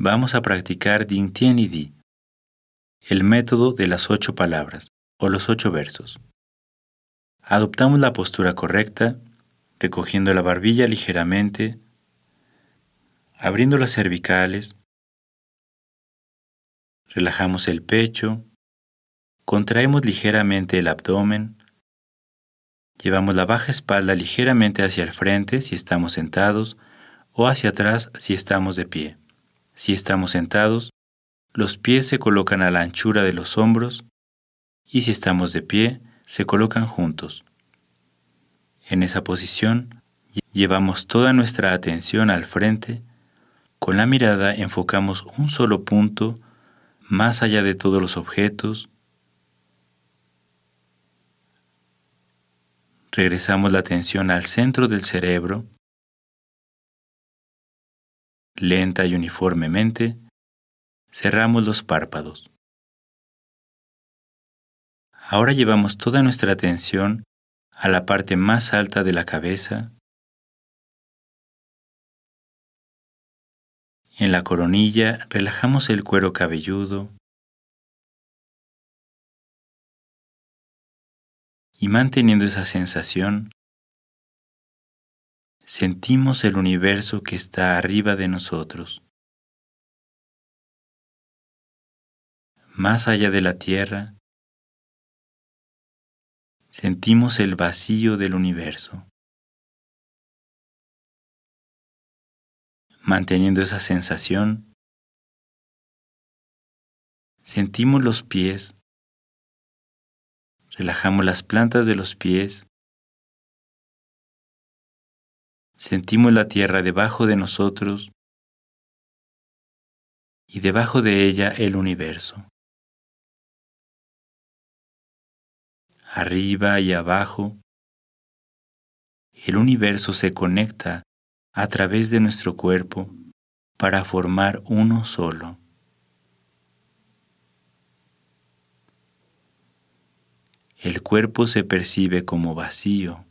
vamos a practicar Din Tien Di, el método de las ocho palabras o los ocho versos. Adoptamos la postura correcta, recogiendo la barbilla ligeramente, abriendo las cervicales, relajamos el pecho, contraemos ligeramente el abdomen, llevamos la baja espalda ligeramente hacia el frente si estamos sentados o hacia atrás si estamos de pie. Si estamos sentados, los pies se colocan a la anchura de los hombros y si estamos de pie, se colocan juntos. En esa posición, llevamos toda nuestra atención al frente, con la mirada enfocamos un solo punto más allá de todos los objetos, regresamos la atención al centro del cerebro, lenta y uniformemente, cerramos los párpados. Ahora llevamos toda nuestra atención a la parte más alta de la cabeza, en la coronilla relajamos el cuero cabelludo y manteniendo esa sensación, sentimos el universo que está arriba de nosotros. Más allá de la tierra, sentimos el vacío del universo. Manteniendo esa sensación, sentimos los pies, relajamos las plantas de los pies, sentimos la tierra debajo de nosotros y debajo de ella el universo. arriba y abajo, el universo se conecta a través de nuestro cuerpo para formar uno solo. El cuerpo se percibe como vacío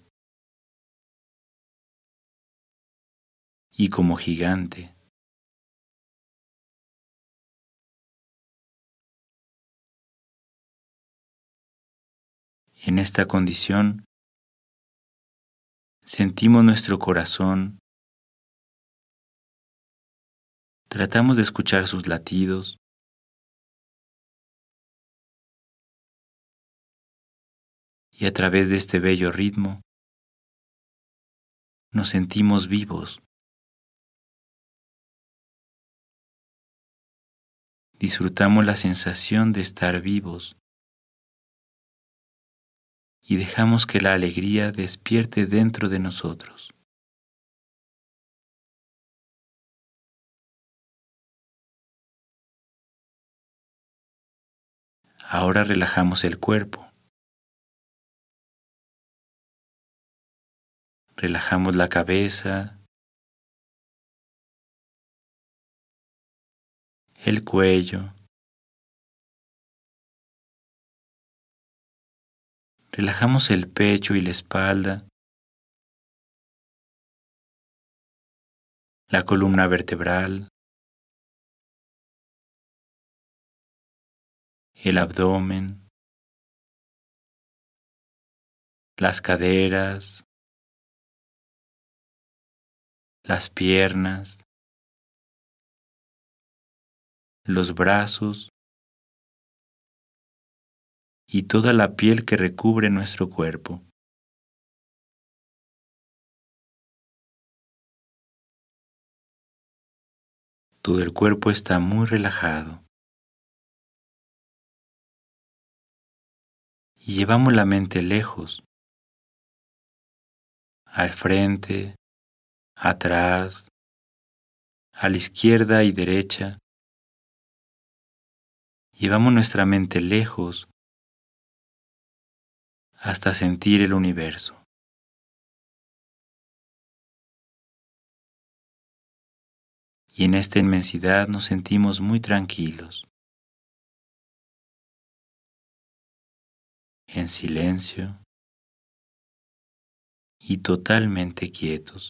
y como gigante. En esta condición, sentimos nuestro corazón, tratamos de escuchar sus latidos, y a través de este bello ritmo nos sentimos vivos. Disfrutamos la sensación de estar vivos y dejamos que la alegría despierte dentro de nosotros. Ahora relajamos el cuerpo. Relajamos la cabeza, el cuello, Relajamos el pecho y la espalda, la columna vertebral, el abdomen, las caderas, las piernas, los brazos y toda la piel que recubre nuestro cuerpo. Todo el cuerpo está muy relajado. Llevamos la mente lejos, al frente, atrás, a la izquierda y derecha. Llevamos nuestra mente lejos hasta sentir el universo. Y en esta inmensidad nos sentimos muy tranquilos, en silencio y totalmente quietos.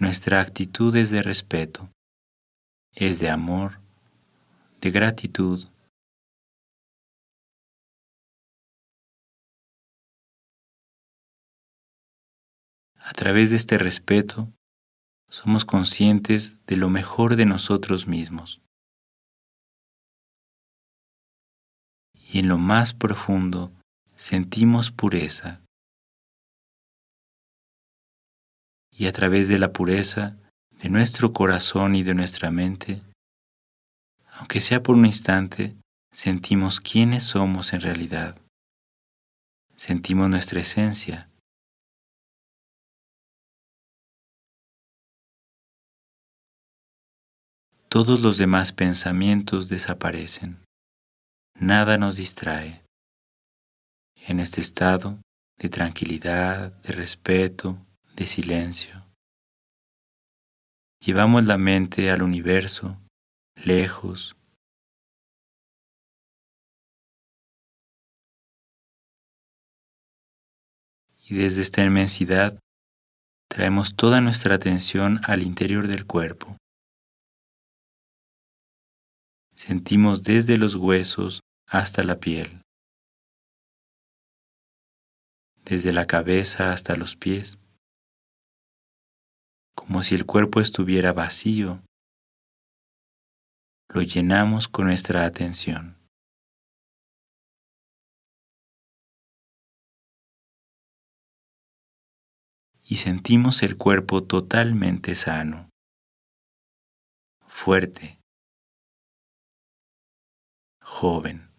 Nuestra actitud es de respeto, es de amor, de gratitud. A través de este respeto, somos conscientes de lo mejor de nosotros mismos. Y en lo más profundo sentimos pureza. Y a través de la pureza de nuestro corazón y de nuestra mente, aunque sea por un instante, sentimos quiénes somos en realidad. Sentimos nuestra esencia. Todos los demás pensamientos desaparecen. Nada nos distrae. En este estado de tranquilidad, de respeto, de silencio, llevamos la mente al universo lejos. Y desde esta inmensidad traemos toda nuestra atención al interior del cuerpo. Sentimos desde los huesos hasta la piel, desde la cabeza hasta los pies, como si el cuerpo estuviera vacío lo llenamos con nuestra atención. Y sentimos el cuerpo totalmente sano, fuerte, joven.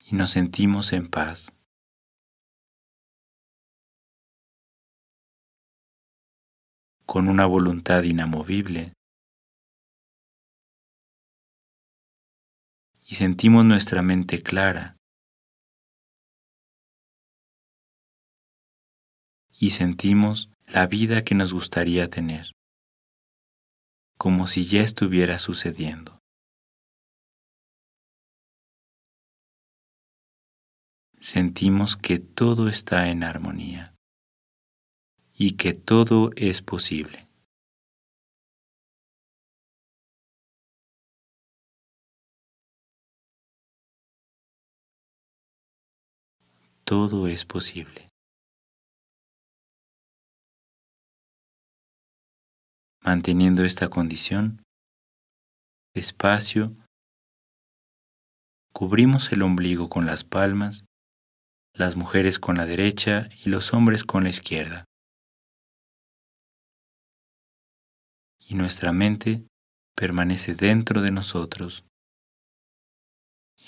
Y nos sentimos en paz. Con una voluntad inamovible. Y sentimos nuestra mente clara. Y sentimos la vida que nos gustaría tener, como si ya estuviera sucediendo. Sentimos que todo está en armonía y que todo es posible. Todo es posible. Manteniendo esta condición, despacio, cubrimos el ombligo con las palmas, las mujeres con la derecha y los hombres con la izquierda. Y nuestra mente permanece dentro de nosotros,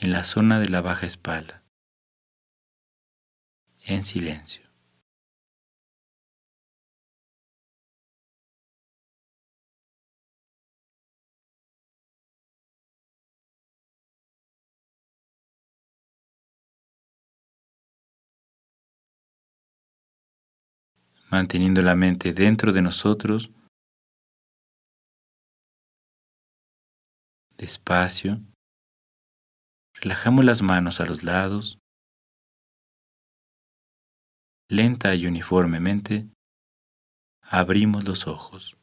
en la zona de la baja espalda, en silencio. manteniendo la mente dentro de nosotros, despacio, relajamos las manos a los lados, lenta y uniformemente, abrimos los ojos.